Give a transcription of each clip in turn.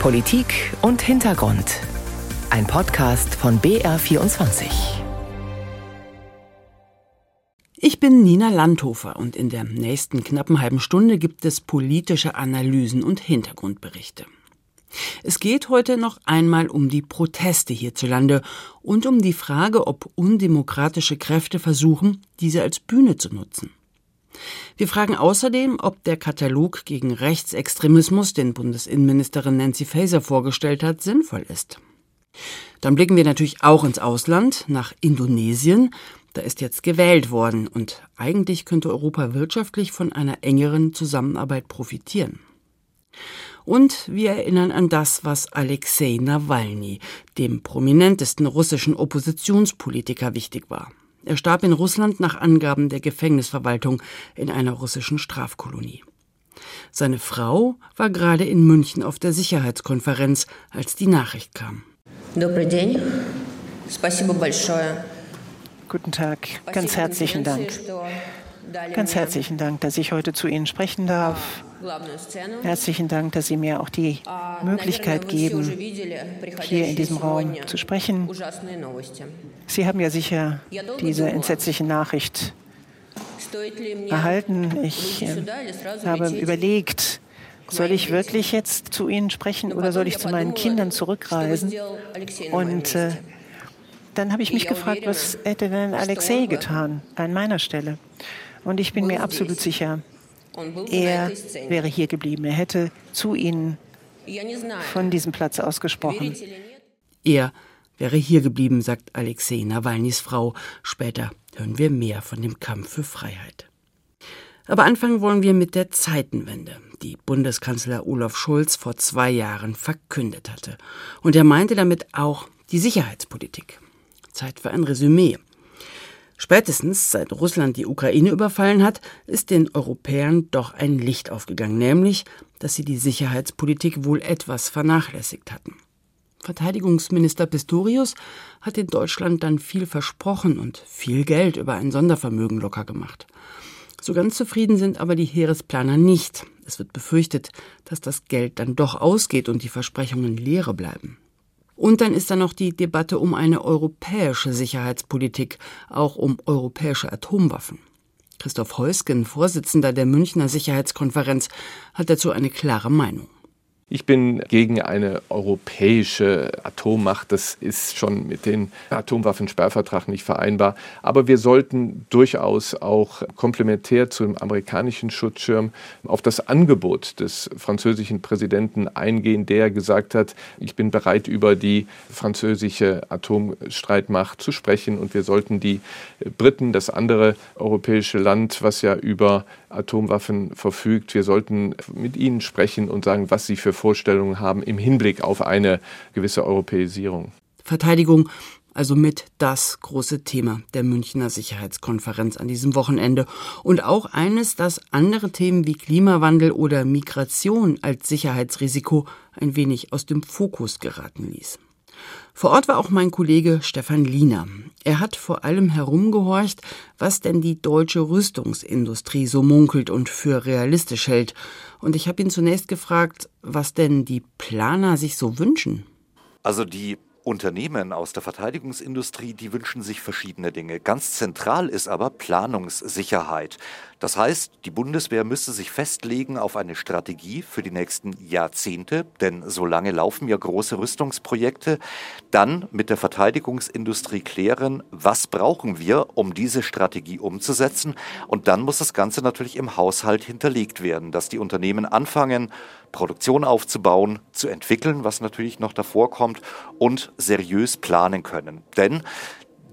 Politik und Hintergrund. Ein Podcast von BR24. Ich bin Nina Landhofer und in der nächsten knappen halben Stunde gibt es politische Analysen und Hintergrundberichte. Es geht heute noch einmal um die Proteste hierzulande und um die Frage, ob undemokratische Kräfte versuchen, diese als Bühne zu nutzen. Wir fragen außerdem, ob der Katalog gegen Rechtsextremismus, den Bundesinnenministerin Nancy Faeser vorgestellt hat, sinnvoll ist. Dann blicken wir natürlich auch ins Ausland, nach Indonesien. Da ist jetzt gewählt worden und eigentlich könnte Europa wirtschaftlich von einer engeren Zusammenarbeit profitieren. Und wir erinnern an das, was Alexei Nawalny, dem prominentesten russischen Oppositionspolitiker, wichtig war. Er starb in Russland nach Angaben der Gefängnisverwaltung in einer russischen Strafkolonie. Seine Frau war gerade in München auf der Sicherheitskonferenz, als die Nachricht kam. Guten Tag, ganz herzlichen Dank. Ganz herzlichen Dank, dass ich heute zu Ihnen sprechen darf. Herzlichen Dank, dass Sie mir auch die Möglichkeit geben, hier in diesem Raum zu sprechen. Sie haben ja sicher diese entsetzliche Nachricht erhalten. Ich äh, habe überlegt, soll ich wirklich jetzt zu Ihnen sprechen oder soll ich zu meinen Kindern zurückreisen? Und äh, dann habe ich mich gefragt, was hätte denn Alexei getan an meiner Stelle? Und ich bin mir absolut sicher, er wäre hier geblieben. Er hätte zu ihnen von diesem Platz aus gesprochen. Er wäre hier geblieben, sagt Alexei Nawalnys Frau. Später hören wir mehr von dem Kampf für Freiheit. Aber anfangen wollen wir mit der Zeitenwende, die Bundeskanzler Olaf Scholz vor zwei Jahren verkündet hatte. Und er meinte damit auch die Sicherheitspolitik. Zeit für ein Resümee. Spätestens seit Russland die Ukraine überfallen hat, ist den Europäern doch ein Licht aufgegangen, nämlich, dass sie die Sicherheitspolitik wohl etwas vernachlässigt hatten. Verteidigungsminister Pistorius hat in Deutschland dann viel versprochen und viel Geld über ein Sondervermögen locker gemacht. So ganz zufrieden sind aber die Heeresplaner nicht. Es wird befürchtet, dass das Geld dann doch ausgeht und die Versprechungen leere bleiben. Und dann ist da noch die Debatte um eine europäische Sicherheitspolitik, auch um europäische Atomwaffen. Christoph Heusgen, Vorsitzender der Münchner Sicherheitskonferenz, hat dazu eine klare Meinung. Ich bin gegen eine europäische Atommacht. Das ist schon mit dem Atomwaffensperrvertrag nicht vereinbar. Aber wir sollten durchaus auch komplementär zum amerikanischen Schutzschirm auf das Angebot des französischen Präsidenten eingehen, der gesagt hat, ich bin bereit, über die französische Atomstreitmacht zu sprechen. Und wir sollten die Briten, das andere europäische Land, was ja über Atomwaffen verfügt, wir sollten mit ihnen sprechen und sagen, was sie für Vorstellungen haben im Hinblick auf eine gewisse Europäisierung. Verteidigung, also mit das große Thema der Münchner Sicherheitskonferenz an diesem Wochenende. Und auch eines, das andere Themen wie Klimawandel oder Migration als Sicherheitsrisiko ein wenig aus dem Fokus geraten ließ. Vor Ort war auch mein Kollege Stefan Liener. Er hat vor allem herumgehorcht, was denn die deutsche Rüstungsindustrie so munkelt und für realistisch hält. Und ich habe ihn zunächst gefragt, was denn die Planer sich so wünschen. Also die Unternehmen aus der Verteidigungsindustrie, die wünschen sich verschiedene Dinge. Ganz zentral ist aber Planungssicherheit. Das heißt, die Bundeswehr müsste sich festlegen auf eine Strategie für die nächsten Jahrzehnte, denn so lange laufen ja große Rüstungsprojekte. Dann mit der Verteidigungsindustrie klären, was brauchen wir, um diese Strategie umzusetzen. Und dann muss das Ganze natürlich im Haushalt hinterlegt werden, dass die Unternehmen anfangen, Produktion aufzubauen, zu entwickeln, was natürlich noch davor kommt, und seriös planen können. Denn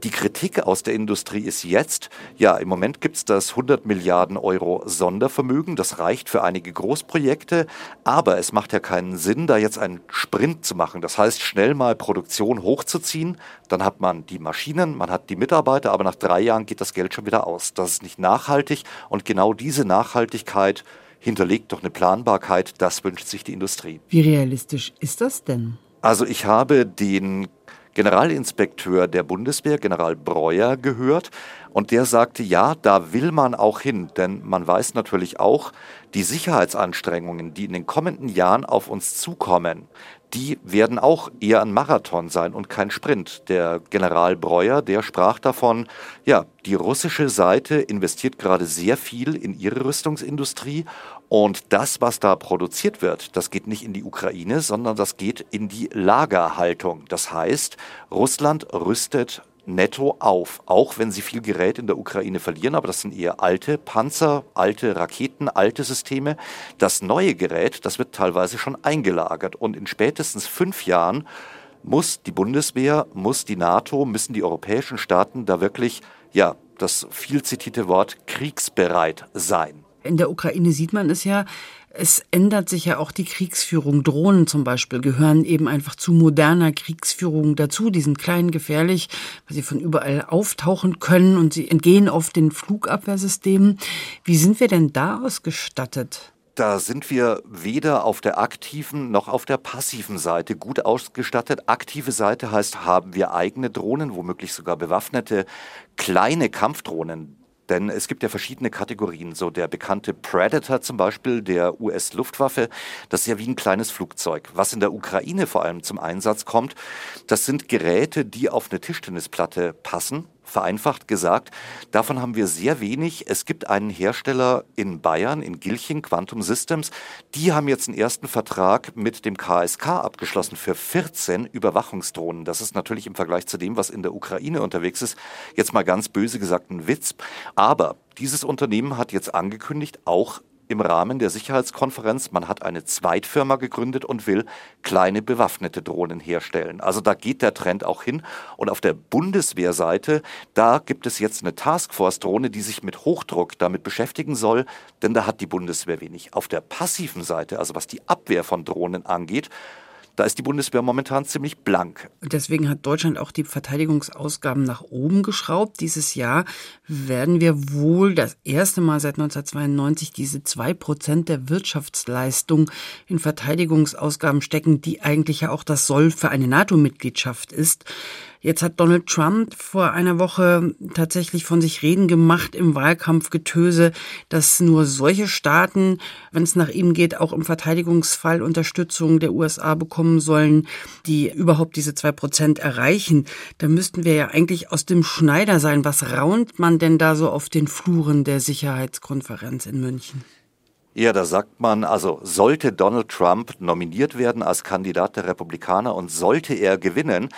die Kritik aus der Industrie ist jetzt, ja, im Moment gibt es das 100 Milliarden Euro Sondervermögen, das reicht für einige Großprojekte, aber es macht ja keinen Sinn, da jetzt einen Sprint zu machen. Das heißt, schnell mal Produktion hochzuziehen, dann hat man die Maschinen, man hat die Mitarbeiter, aber nach drei Jahren geht das Geld schon wieder aus. Das ist nicht nachhaltig und genau diese Nachhaltigkeit hinterlegt doch eine Planbarkeit, das wünscht sich die Industrie. Wie realistisch ist das denn? Also ich habe den Generalinspekteur der Bundeswehr, General Breuer, gehört. Und der sagte, ja, da will man auch hin, denn man weiß natürlich auch, die Sicherheitsanstrengungen, die in den kommenden Jahren auf uns zukommen, die werden auch eher ein Marathon sein und kein Sprint. Der General Breuer, der sprach davon, ja, die russische Seite investiert gerade sehr viel in ihre Rüstungsindustrie und das, was da produziert wird, das geht nicht in die Ukraine, sondern das geht in die Lagerhaltung. Das heißt, Russland rüstet netto auf, auch wenn sie viel Gerät in der Ukraine verlieren, aber das sind eher alte Panzer, alte Raketen, alte Systeme. Das neue Gerät, das wird teilweise schon eingelagert und in spätestens fünf Jahren muss die Bundeswehr, muss die NATO, müssen die europäischen Staaten da wirklich, ja, das viel zitierte Wort kriegsbereit sein. In der Ukraine sieht man es ja, es ändert sich ja auch die Kriegsführung. Drohnen zum Beispiel gehören eben einfach zu moderner Kriegsführung dazu. Die sind klein, gefährlich, weil sie von überall auftauchen können und sie entgehen oft den Flugabwehrsystemen. Wie sind wir denn da ausgestattet? Da sind wir weder auf der aktiven noch auf der passiven Seite gut ausgestattet. Aktive Seite heißt, haben wir eigene Drohnen, womöglich sogar bewaffnete kleine Kampfdrohnen. Denn es gibt ja verschiedene Kategorien. So der bekannte Predator zum Beispiel der US-Luftwaffe, das ist ja wie ein kleines Flugzeug. Was in der Ukraine vor allem zum Einsatz kommt, das sind Geräte, die auf eine Tischtennisplatte passen vereinfacht gesagt. Davon haben wir sehr wenig. Es gibt einen Hersteller in Bayern, in Gilching, Quantum Systems. Die haben jetzt einen ersten Vertrag mit dem KSK abgeschlossen für 14 Überwachungsdrohnen. Das ist natürlich im Vergleich zu dem, was in der Ukraine unterwegs ist, jetzt mal ganz böse gesagt ein Witz. Aber dieses Unternehmen hat jetzt angekündigt, auch im Rahmen der Sicherheitskonferenz, man hat eine Zweitfirma gegründet und will kleine bewaffnete Drohnen herstellen. Also da geht der Trend auch hin. Und auf der Bundeswehrseite, da gibt es jetzt eine Taskforce-Drohne, die sich mit Hochdruck damit beschäftigen soll, denn da hat die Bundeswehr wenig. Auf der passiven Seite, also was die Abwehr von Drohnen angeht, da ist die Bundeswehr momentan ziemlich blank. Deswegen hat Deutschland auch die Verteidigungsausgaben nach oben geschraubt. Dieses Jahr werden wir wohl das erste Mal seit 1992 diese zwei Prozent der Wirtschaftsleistung in Verteidigungsausgaben stecken, die eigentlich ja auch das Soll für eine NATO-Mitgliedschaft ist. Jetzt hat Donald Trump vor einer Woche tatsächlich von sich reden gemacht im Wahlkampfgetöse, dass nur solche Staaten, wenn es nach ihm geht, auch im Verteidigungsfall Unterstützung der USA bekommen sollen, die überhaupt diese zwei Prozent erreichen. Da müssten wir ja eigentlich aus dem Schneider sein. Was raunt man denn da so auf den Fluren der Sicherheitskonferenz in München? Ja, da sagt man, also sollte Donald Trump nominiert werden als Kandidat der Republikaner und sollte er gewinnen,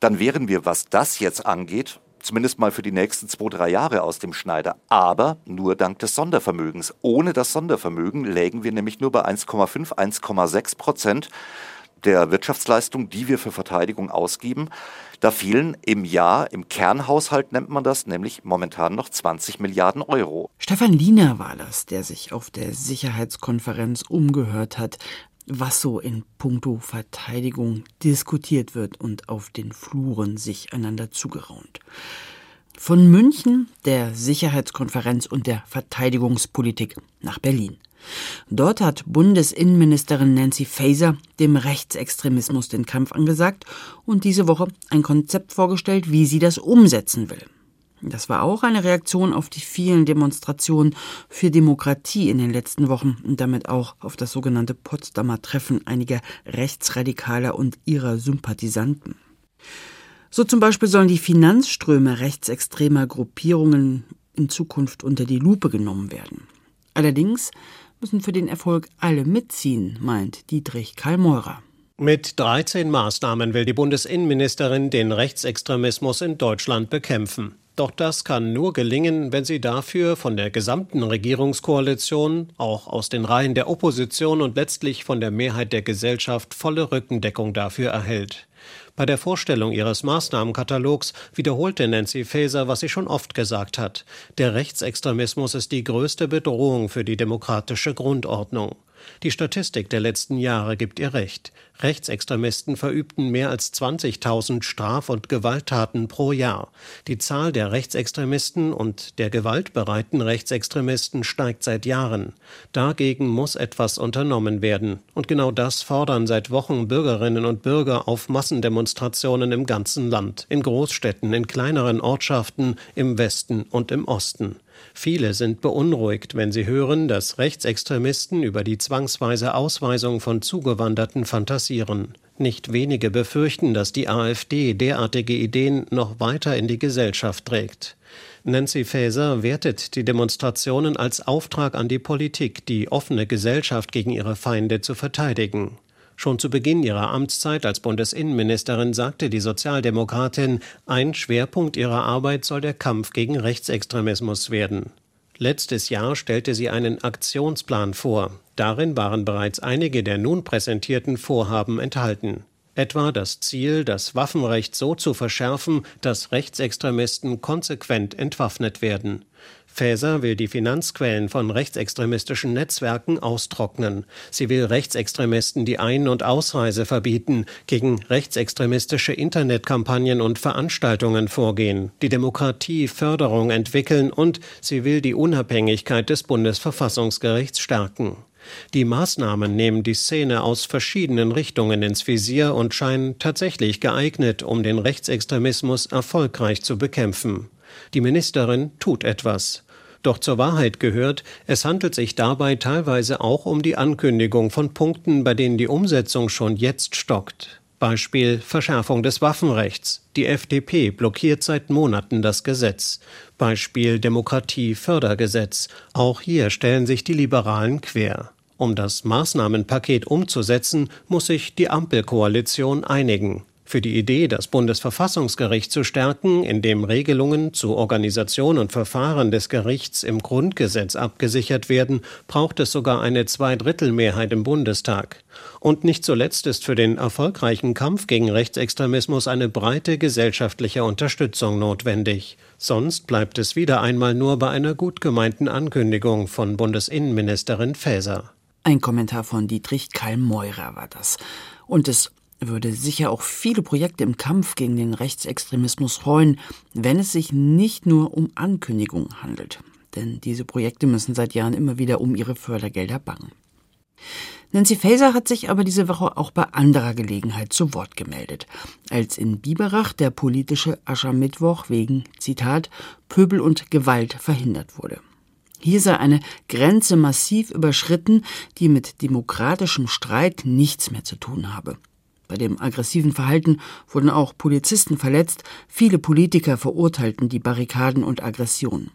dann wären wir, was das jetzt angeht, zumindest mal für die nächsten zwei, drei Jahre aus dem Schneider. Aber nur dank des Sondervermögens. Ohne das Sondervermögen lägen wir nämlich nur bei 1,5, 1,6 Prozent der Wirtschaftsleistung, die wir für Verteidigung ausgeben. Da fehlen im Jahr, im Kernhaushalt nennt man das, nämlich momentan noch 20 Milliarden Euro. Stefan Liener war das, der sich auf der Sicherheitskonferenz umgehört hat, was so in puncto Verteidigung diskutiert wird und auf den Fluren sich einander zugeraunt. Von München, der Sicherheitskonferenz und der Verteidigungspolitik nach Berlin. Dort hat Bundesinnenministerin Nancy Faeser dem Rechtsextremismus den Kampf angesagt und diese Woche ein Konzept vorgestellt, wie sie das umsetzen will. Das war auch eine Reaktion auf die vielen Demonstrationen für Demokratie in den letzten Wochen und damit auch auf das sogenannte Potsdamer Treffen einiger Rechtsradikaler und ihrer Sympathisanten. So zum Beispiel sollen die Finanzströme rechtsextremer Gruppierungen in Zukunft unter die Lupe genommen werden. Allerdings müssen für den Erfolg alle mitziehen, meint Dietrich Karl Mit 13 Maßnahmen will die Bundesinnenministerin den Rechtsextremismus in Deutschland bekämpfen. Doch das kann nur gelingen, wenn sie dafür von der gesamten Regierungskoalition, auch aus den Reihen der Opposition und letztlich von der Mehrheit der Gesellschaft volle Rückendeckung dafür erhält. Bei der Vorstellung ihres Maßnahmenkatalogs wiederholte Nancy Faeser, was sie schon oft gesagt hat. Der Rechtsextremismus ist die größte Bedrohung für die demokratische Grundordnung. Die Statistik der letzten Jahre gibt ihr recht. Rechtsextremisten verübten mehr als 20.000 Straf- und Gewalttaten pro Jahr. Die Zahl der Rechtsextremisten und der gewaltbereiten Rechtsextremisten steigt seit Jahren. Dagegen muss etwas unternommen werden. Und genau das fordern seit Wochen Bürgerinnen und Bürger auf Massendemonstrationen Demonstrationen im ganzen Land, in Großstädten, in kleineren Ortschaften, im Westen und im Osten. Viele sind beunruhigt, wenn sie hören, dass Rechtsextremisten über die zwangsweise Ausweisung von Zugewanderten fantasieren. Nicht wenige befürchten, dass die AfD derartige Ideen noch weiter in die Gesellschaft trägt. Nancy Faeser wertet die Demonstrationen als Auftrag an die Politik, die offene Gesellschaft gegen ihre Feinde zu verteidigen. Schon zu Beginn ihrer Amtszeit als Bundesinnenministerin sagte die Sozialdemokratin, ein Schwerpunkt ihrer Arbeit soll der Kampf gegen Rechtsextremismus werden. Letztes Jahr stellte sie einen Aktionsplan vor. Darin waren bereits einige der nun präsentierten Vorhaben enthalten. Etwa das Ziel, das Waffenrecht so zu verschärfen, dass Rechtsextremisten konsequent entwaffnet werden. Faeser will die Finanzquellen von rechtsextremistischen Netzwerken austrocknen. Sie will Rechtsextremisten die Ein- und Ausreise verbieten, gegen rechtsextremistische Internetkampagnen und Veranstaltungen vorgehen, die Demokratieförderung entwickeln und sie will die Unabhängigkeit des Bundesverfassungsgerichts stärken. Die Maßnahmen nehmen die Szene aus verschiedenen Richtungen ins Visier und scheinen tatsächlich geeignet, um den Rechtsextremismus erfolgreich zu bekämpfen. Die Ministerin tut etwas. Doch zur Wahrheit gehört, es handelt sich dabei teilweise auch um die Ankündigung von Punkten, bei denen die Umsetzung schon jetzt stockt. Beispiel Verschärfung des Waffenrechts. Die FDP blockiert seit Monaten das Gesetz. Beispiel Demokratiefördergesetz. Auch hier stellen sich die Liberalen quer. Um das Maßnahmenpaket umzusetzen, muss sich die Ampelkoalition einigen. Für die Idee, das Bundesverfassungsgericht zu stärken, indem Regelungen zu Organisation und Verfahren des Gerichts im Grundgesetz abgesichert werden, braucht es sogar eine Zweidrittelmehrheit im Bundestag. Und nicht zuletzt ist für den erfolgreichen Kampf gegen Rechtsextremismus eine breite gesellschaftliche Unterstützung notwendig. Sonst bleibt es wieder einmal nur bei einer gut gemeinten Ankündigung von Bundesinnenministerin Faeser. Ein Kommentar von Dietrich Karl-Meurer war das. Und es würde sicher auch viele Projekte im Kampf gegen den Rechtsextremismus freuen, wenn es sich nicht nur um Ankündigungen handelt. Denn diese Projekte müssen seit Jahren immer wieder um ihre Fördergelder bangen. Nancy Faeser hat sich aber diese Woche auch bei anderer Gelegenheit zu Wort gemeldet, als in Biberach der politische Aschermittwoch wegen, Zitat, Pöbel und Gewalt verhindert wurde. Hier sei eine Grenze massiv überschritten, die mit demokratischem Streit nichts mehr zu tun habe. Bei dem aggressiven Verhalten wurden auch Polizisten verletzt, viele Politiker verurteilten die Barrikaden und Aggressionen.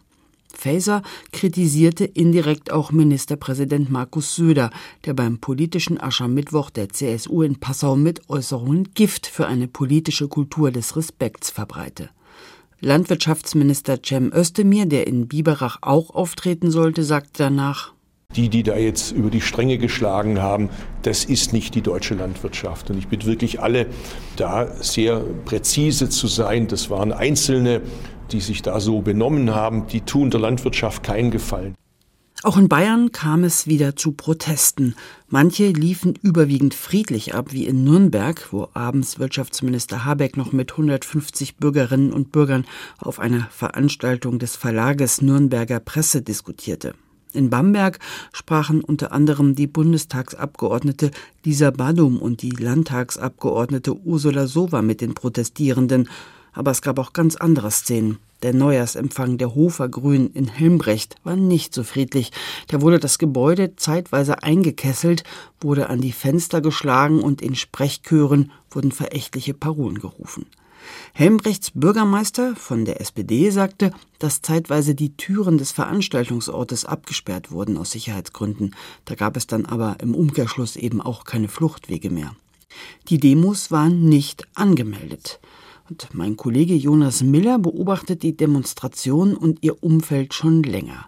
Faeser kritisierte indirekt auch Ministerpräsident Markus Söder, der beim politischen Aschermittwoch der CSU in Passau mit Äußerungen Gift für eine politische Kultur des Respekts verbreite. Landwirtschaftsminister Cem Özdemir, der in Biberach auch auftreten sollte, sagte danach, die, die da jetzt über die Stränge geschlagen haben, das ist nicht die deutsche Landwirtschaft. Und ich bitte wirklich alle, da sehr präzise zu sein. Das waren Einzelne, die sich da so benommen haben, die tun der Landwirtschaft keinen Gefallen. Auch in Bayern kam es wieder zu Protesten. Manche liefen überwiegend friedlich ab, wie in Nürnberg, wo abends Wirtschaftsminister Habeck noch mit 150 Bürgerinnen und Bürgern auf einer Veranstaltung des Verlages Nürnberger Presse diskutierte. In Bamberg sprachen unter anderem die Bundestagsabgeordnete Lisa Badum und die Landtagsabgeordnete Ursula Sova mit den Protestierenden. Aber es gab auch ganz andere Szenen. Der Neujahrsempfang der Hofer Grün in Helmbrecht war nicht so friedlich. Da wurde das Gebäude zeitweise eingekesselt, wurde an die Fenster geschlagen und in Sprechchören wurden verächtliche Parolen gerufen. Helmbrechts Bürgermeister von der SPD sagte, dass zeitweise die Türen des Veranstaltungsortes abgesperrt wurden aus Sicherheitsgründen. Da gab es dann aber im Umkehrschluss eben auch keine Fluchtwege mehr. Die Demos waren nicht angemeldet. Und mein Kollege Jonas Miller beobachtet die Demonstration und ihr Umfeld schon länger.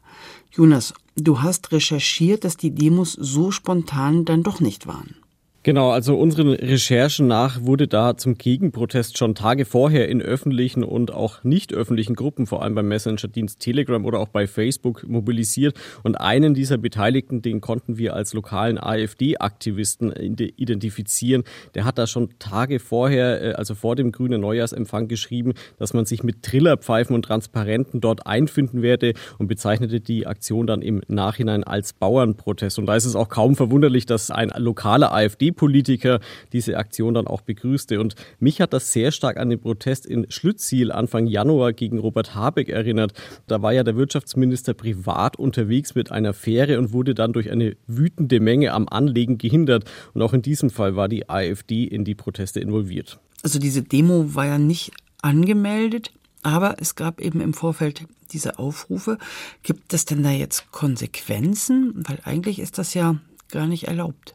Jonas, du hast recherchiert, dass die Demos so spontan dann doch nicht waren. Genau, also unseren Recherchen nach wurde da zum Gegenprotest schon Tage vorher in öffentlichen und auch nicht öffentlichen Gruppen, vor allem beim Messenger-Dienst Telegram oder auch bei Facebook mobilisiert. Und einen dieser Beteiligten, den konnten wir als lokalen AfD-Aktivisten identifizieren. Der hat da schon Tage vorher, äh, also vor dem grünen Neujahrsempfang geschrieben, dass man sich mit Trillerpfeifen und Transparenten dort einfinden werde und bezeichnete die Aktion dann im Nachhinein als Bauernprotest. Und da ist es auch kaum verwunderlich, dass ein lokaler AfD AfD-Politiker diese Aktion dann auch begrüßte. Und mich hat das sehr stark an den Protest in Schlütziel Anfang Januar gegen Robert Habeck erinnert. Da war ja der Wirtschaftsminister privat unterwegs mit einer Fähre und wurde dann durch eine wütende Menge am Anlegen gehindert. Und auch in diesem Fall war die AfD in die Proteste involviert. Also diese Demo war ja nicht angemeldet, aber es gab eben im Vorfeld diese Aufrufe. Gibt es denn da jetzt Konsequenzen? Weil eigentlich ist das ja gar nicht erlaubt.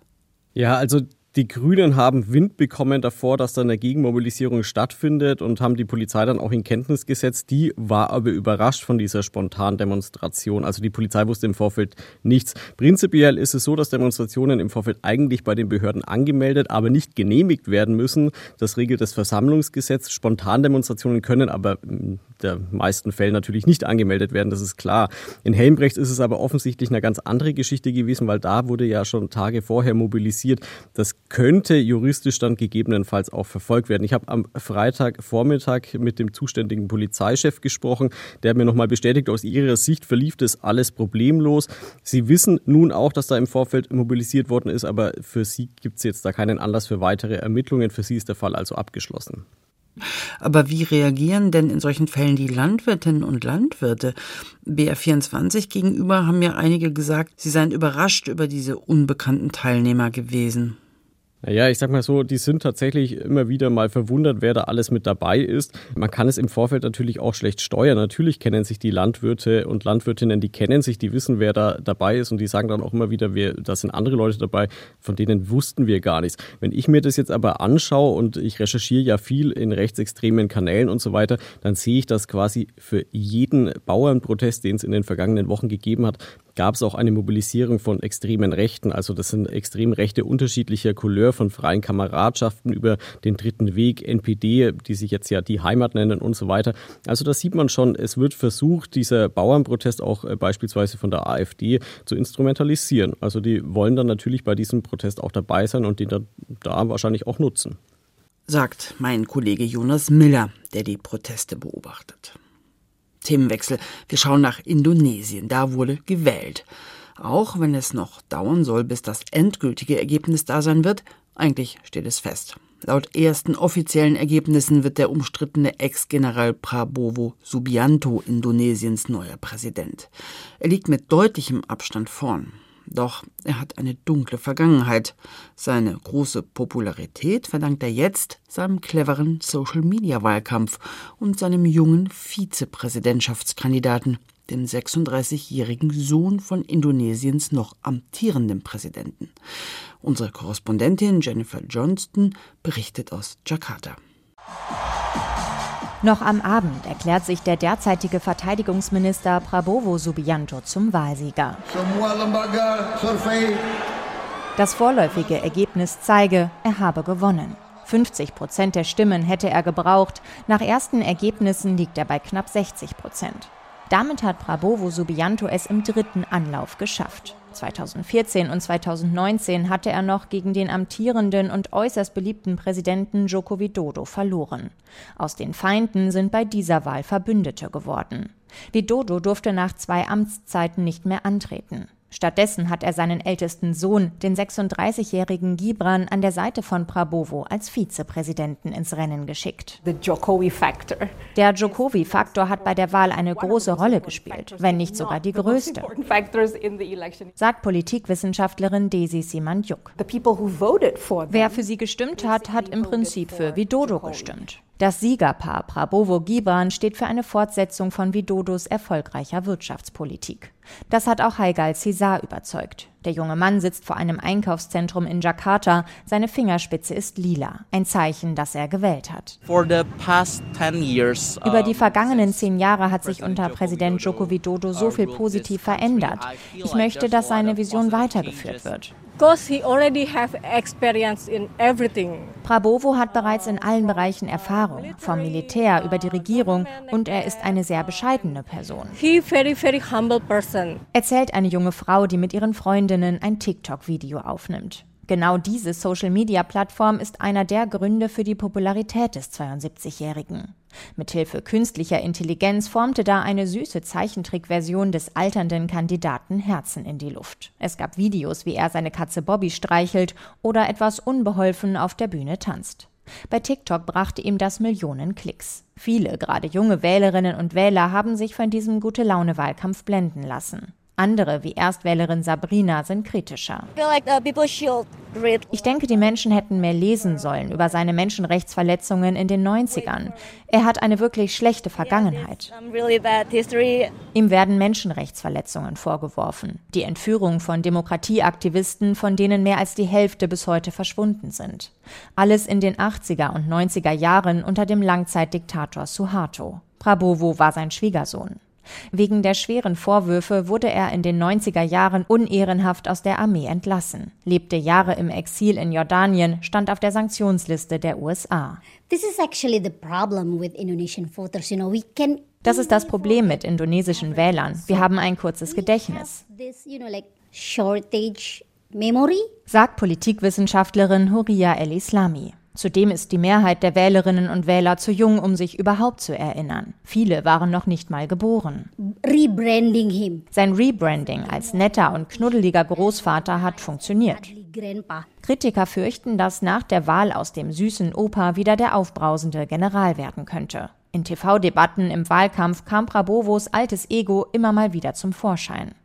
Ja, also die Grünen haben Wind bekommen davor, dass da eine Gegenmobilisierung stattfindet und haben die Polizei dann auch in Kenntnis gesetzt. Die war aber überrascht von dieser spontanen Demonstration. Also die Polizei wusste im Vorfeld nichts. Prinzipiell ist es so, dass Demonstrationen im Vorfeld eigentlich bei den Behörden angemeldet, aber nicht genehmigt werden müssen. Das regelt das Versammlungsgesetz. Spontandemonstrationen können aber in der meisten Fällen natürlich nicht angemeldet werden, das ist klar. In Helmbrecht ist es aber offensichtlich eine ganz andere Geschichte gewesen, weil da wurde ja schon Tage vorher mobilisiert. Das könnte juristisch dann gegebenenfalls auch verfolgt werden. Ich habe am Freitagvormittag mit dem zuständigen Polizeichef gesprochen. Der hat mir nochmal bestätigt, aus ihrer Sicht verlief das alles problemlos. Sie wissen nun auch, dass da im Vorfeld mobilisiert worden ist, aber für Sie gibt es jetzt da keinen Anlass für weitere Ermittlungen. Für Sie ist der Fall also abgeschlossen. Aber wie reagieren denn in solchen Fällen die Landwirtinnen und Landwirte? BR24 gegenüber haben ja einige gesagt, sie seien überrascht über diese unbekannten Teilnehmer gewesen. Ja, ich sag mal so, die sind tatsächlich immer wieder mal verwundert, wer da alles mit dabei ist. Man kann es im Vorfeld natürlich auch schlecht steuern. Natürlich kennen sich die Landwirte und Landwirtinnen, die kennen sich, die wissen, wer da dabei ist und die sagen dann auch immer wieder, wer, da sind andere Leute dabei, von denen wussten wir gar nichts. Wenn ich mir das jetzt aber anschaue und ich recherchiere ja viel in rechtsextremen Kanälen und so weiter, dann sehe ich, dass quasi für jeden Bauernprotest, den es in den vergangenen Wochen gegeben hat, gab es auch eine Mobilisierung von extremen Rechten. Also das sind extrem Rechte unterschiedlicher Couleur, von freien Kameradschaften über den dritten Weg, NPD, die sich jetzt ja die Heimat nennen und so weiter. Also da sieht man schon, es wird versucht, dieser Bauernprotest auch äh, beispielsweise von der AfD zu instrumentalisieren. Also die wollen dann natürlich bei diesem Protest auch dabei sein und den dann da wahrscheinlich auch nutzen. Sagt mein Kollege Jonas Miller, der die Proteste beobachtet. Themenwechsel. Wir schauen nach Indonesien. Da wurde gewählt. Auch wenn es noch dauern soll, bis das endgültige Ergebnis da sein wird, eigentlich steht es fest. Laut ersten offiziellen Ergebnissen wird der umstrittene Ex-General Prabowo Subianto Indonesiens neuer Präsident. Er liegt mit deutlichem Abstand vorn. Doch er hat eine dunkle Vergangenheit. Seine große Popularität verdankt er jetzt seinem cleveren Social-Media-Wahlkampf und seinem jungen Vizepräsidentschaftskandidaten, dem 36-jährigen Sohn von Indonesiens noch amtierenden Präsidenten. Unsere Korrespondentin Jennifer Johnston berichtet aus Jakarta. Noch am Abend erklärt sich der derzeitige Verteidigungsminister Prabowo Subianto zum Wahlsieger. Das vorläufige Ergebnis zeige, er habe gewonnen. 50 Prozent der Stimmen hätte er gebraucht. Nach ersten Ergebnissen liegt er bei knapp 60 Prozent. Damit hat Prabowo Subianto es im dritten Anlauf geschafft. 2014 und 2019 hatte er noch gegen den amtierenden und äußerst beliebten Präsidenten Joko Widodo verloren. Aus den Feinden sind bei dieser Wahl Verbündete geworden. Widodo durfte nach zwei Amtszeiten nicht mehr antreten. Stattdessen hat er seinen ältesten Sohn, den 36-jährigen Gibran, an der Seite von Prabowo als Vizepräsidenten ins Rennen geschickt. Der Jokowi-Faktor hat bei der Wahl eine große Rolle gespielt, wenn nicht sogar die größte, sagt Politikwissenschaftlerin Desi Simandjuk. Wer für sie gestimmt hat, hat im Prinzip für Widodo gestimmt. Das Siegerpaar Prabowo-Gibran steht für eine Fortsetzung von Widodos erfolgreicher Wirtschaftspolitik. Das hat auch Haigal Cesar überzeugt. Der junge Mann sitzt vor einem Einkaufszentrum in Jakarta. Seine Fingerspitze ist lila, ein Zeichen, dass er gewählt hat. Years, Über die vergangenen zehn Jahre hat sich unter Präsident Joko Widodo so viel positiv verändert. Ich möchte, dass seine Vision weitergeführt wird. Prabowo hat bereits in allen Bereichen Erfahrung, vom Militär über die Regierung und er ist eine sehr bescheidene Person. Erzählt eine junge Frau, die mit ihren Freundinnen ein TikTok-Video aufnimmt. Genau diese Social-Media-Plattform ist einer der Gründe für die Popularität des 72-Jährigen. Mithilfe künstlicher Intelligenz formte da eine süße Zeichentrickversion des alternden Kandidaten Herzen in die Luft. Es gab Videos, wie er seine Katze Bobby streichelt oder etwas unbeholfen auf der Bühne tanzt. Bei TikTok brachte ihm das Millionen Klicks. Viele, gerade junge Wählerinnen und Wähler, haben sich von diesem Gute-Laune-Wahlkampf blenden lassen. Andere, wie Erstwählerin Sabrina, sind kritischer. Ich denke, die Menschen hätten mehr lesen sollen über seine Menschenrechtsverletzungen in den 90ern. Er hat eine wirklich schlechte Vergangenheit. Ihm werden Menschenrechtsverletzungen vorgeworfen. Die Entführung von Demokratieaktivisten, von denen mehr als die Hälfte bis heute verschwunden sind. Alles in den 80er und 90er Jahren unter dem Langzeitdiktator Suharto. Prabowo war sein Schwiegersohn. Wegen der schweren Vorwürfe wurde er in den 90er Jahren unehrenhaft aus der Armee entlassen, lebte Jahre im Exil in Jordanien, stand auf der Sanktionsliste der USA. Das ist das Problem mit indonesischen Wählern. Wir haben ein kurzes Gedächtnis. Sagt Politikwissenschaftlerin Huria El-Islami. Zudem ist die Mehrheit der Wählerinnen und Wähler zu jung, um sich überhaupt zu erinnern. Viele waren noch nicht mal geboren. Rebranding him. Sein Rebranding als netter und knuddeliger Großvater hat funktioniert. Kritiker fürchten, dass nach der Wahl aus dem süßen Opa wieder der aufbrausende General werden könnte. In TV-Debatten im Wahlkampf kam Prabovos altes Ego immer mal wieder zum Vorschein.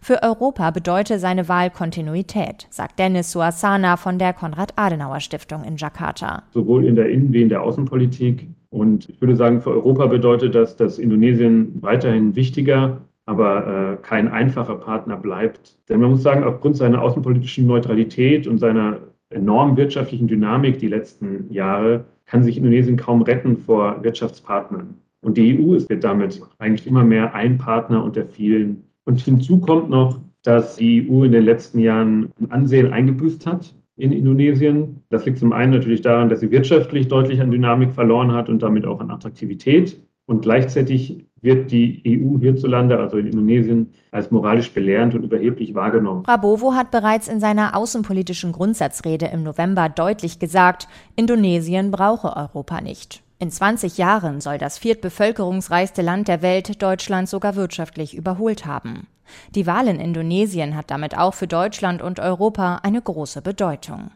Für Europa bedeute seine Wahl Kontinuität, sagt Dennis Suasana von der Konrad-Adenauer-Stiftung in Jakarta. Sowohl in der Innen- wie in der Außenpolitik. Und ich würde sagen, für Europa bedeutet das, dass Indonesien weiterhin wichtiger, aber äh, kein einfacher Partner bleibt. Denn man muss sagen, aufgrund seiner außenpolitischen Neutralität und seiner enormen wirtschaftlichen Dynamik die letzten Jahre kann sich Indonesien kaum retten vor Wirtschaftspartnern. Und die EU ist damit eigentlich immer mehr ein Partner unter vielen und hinzu kommt noch, dass die EU in den letzten Jahren Ansehen eingebüßt hat in Indonesien. Das liegt zum einen natürlich daran, dass sie wirtschaftlich deutlich an Dynamik verloren hat und damit auch an Attraktivität. Und gleichzeitig wird die EU hierzulande, also in Indonesien, als moralisch belehrend und überheblich wahrgenommen. Prabowo hat bereits in seiner außenpolitischen Grundsatzrede im November deutlich gesagt, Indonesien brauche Europa nicht. In 20 Jahren soll das viertbevölkerungsreichste Land der Welt Deutschland sogar wirtschaftlich überholt haben. Die Wahl in Indonesien hat damit auch für Deutschland und Europa eine große Bedeutung.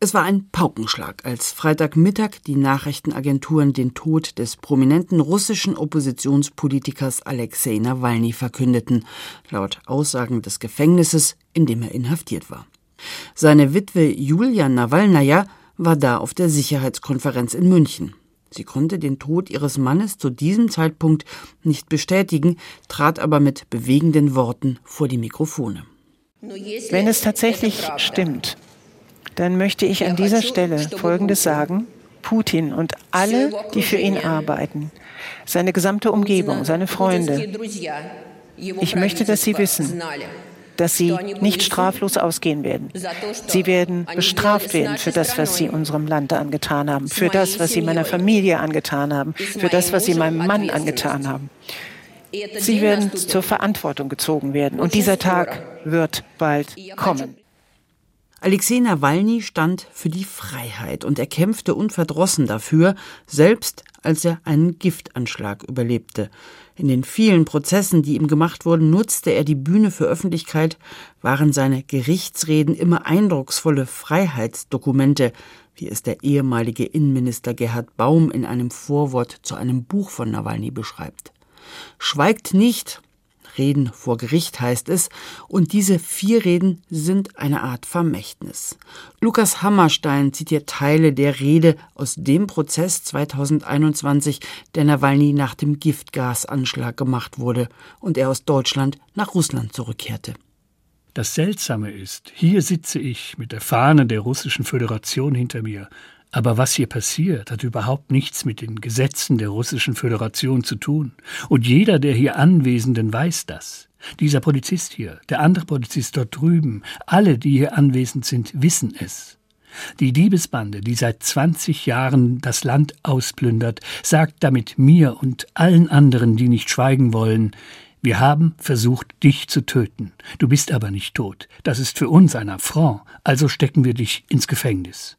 Es war ein Paukenschlag, als Freitagmittag die Nachrichtenagenturen den Tod des prominenten russischen Oppositionspolitikers Alexei Nawalny verkündeten, laut Aussagen des Gefängnisses, in dem er inhaftiert war. Seine Witwe Julia Nawalnaja war da auf der Sicherheitskonferenz in München. Sie konnte den Tod ihres Mannes zu diesem Zeitpunkt nicht bestätigen, trat aber mit bewegenden Worten vor die Mikrofone. Wenn es tatsächlich stimmt, dann möchte ich an dieser Stelle Folgendes sagen. Putin und alle, die für ihn arbeiten, seine gesamte Umgebung, seine Freunde, ich möchte, dass sie wissen, dass sie nicht straflos ausgehen werden. Sie werden bestraft werden für das, was sie unserem Land angetan haben, für das, was sie meiner Familie angetan haben, für das, was sie meinem Mann angetan haben. Sie werden zur Verantwortung gezogen werden. Und dieser Tag wird bald kommen. Alexei Nawalny stand für die Freiheit und er kämpfte unverdrossen dafür, selbst als er einen Giftanschlag überlebte. In den vielen Prozessen, die ihm gemacht wurden, nutzte er die Bühne für Öffentlichkeit, waren seine Gerichtsreden immer eindrucksvolle Freiheitsdokumente, wie es der ehemalige Innenminister Gerhard Baum in einem Vorwort zu einem Buch von Nawalny beschreibt. Schweigt nicht, Reden vor Gericht heißt es, und diese vier Reden sind eine Art Vermächtnis. Lukas Hammerstein zitiert Teile der Rede aus dem Prozess 2021, der Nawalny nach dem Giftgasanschlag gemacht wurde und er aus Deutschland nach Russland zurückkehrte. Das Seltsame ist, hier sitze ich mit der Fahne der Russischen Föderation hinter mir, aber was hier passiert, hat überhaupt nichts mit den Gesetzen der Russischen Föderation zu tun. Und jeder der hier Anwesenden weiß das. Dieser Polizist hier, der andere Polizist dort drüben, alle, die hier anwesend sind, wissen es. Die Diebesbande, die seit 20 Jahren das Land ausplündert, sagt damit mir und allen anderen, die nicht schweigen wollen, Wir haben versucht, dich zu töten. Du bist aber nicht tot. Das ist für uns ein Affront, also stecken wir dich ins Gefängnis.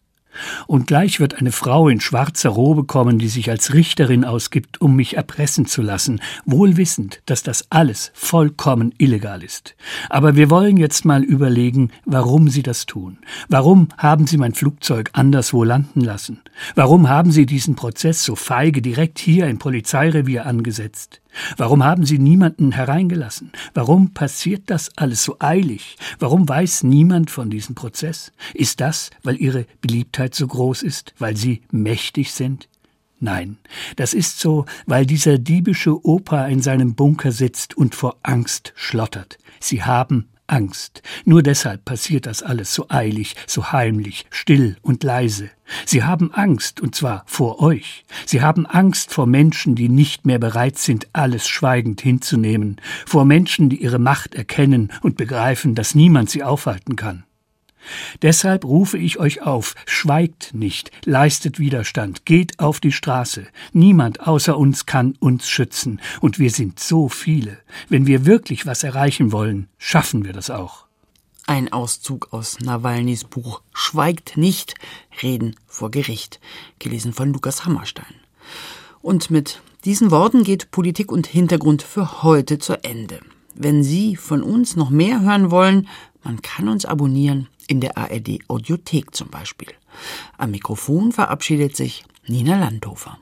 Und gleich wird eine Frau in schwarzer Robe kommen, die sich als Richterin ausgibt, um mich erpressen zu lassen, wohl wissend, dass das alles vollkommen illegal ist. Aber wir wollen jetzt mal überlegen, warum sie das tun. Warum haben sie mein Flugzeug anderswo landen lassen? Warum haben sie diesen Prozess so feige direkt hier im Polizeirevier angesetzt? Warum haben Sie niemanden hereingelassen? Warum passiert das alles so eilig? Warum weiß niemand von diesem Prozess? Ist das, weil Ihre Beliebtheit so groß ist, weil Sie mächtig sind? Nein, das ist so, weil dieser diebische Opa in seinem Bunker sitzt und vor Angst schlottert. Sie haben Angst. Nur deshalb passiert das alles so eilig, so heimlich, still und leise. Sie haben Angst, und zwar vor euch. Sie haben Angst vor Menschen, die nicht mehr bereit sind, alles schweigend hinzunehmen, vor Menschen, die ihre Macht erkennen und begreifen, dass niemand sie aufhalten kann. Deshalb rufe ich euch auf, schweigt nicht, leistet Widerstand, geht auf die Straße. Niemand außer uns kann uns schützen, und wir sind so viele. Wenn wir wirklich was erreichen wollen, schaffen wir das auch. Ein Auszug aus Nawalnys Buch Schweigt nicht, Reden vor Gericht, gelesen von Lukas Hammerstein. Und mit diesen Worten geht Politik und Hintergrund für heute zu Ende. Wenn Sie von uns noch mehr hören wollen, man kann uns abonnieren in der ARD Audiothek zum Beispiel. Am Mikrofon verabschiedet sich Nina Landhofer.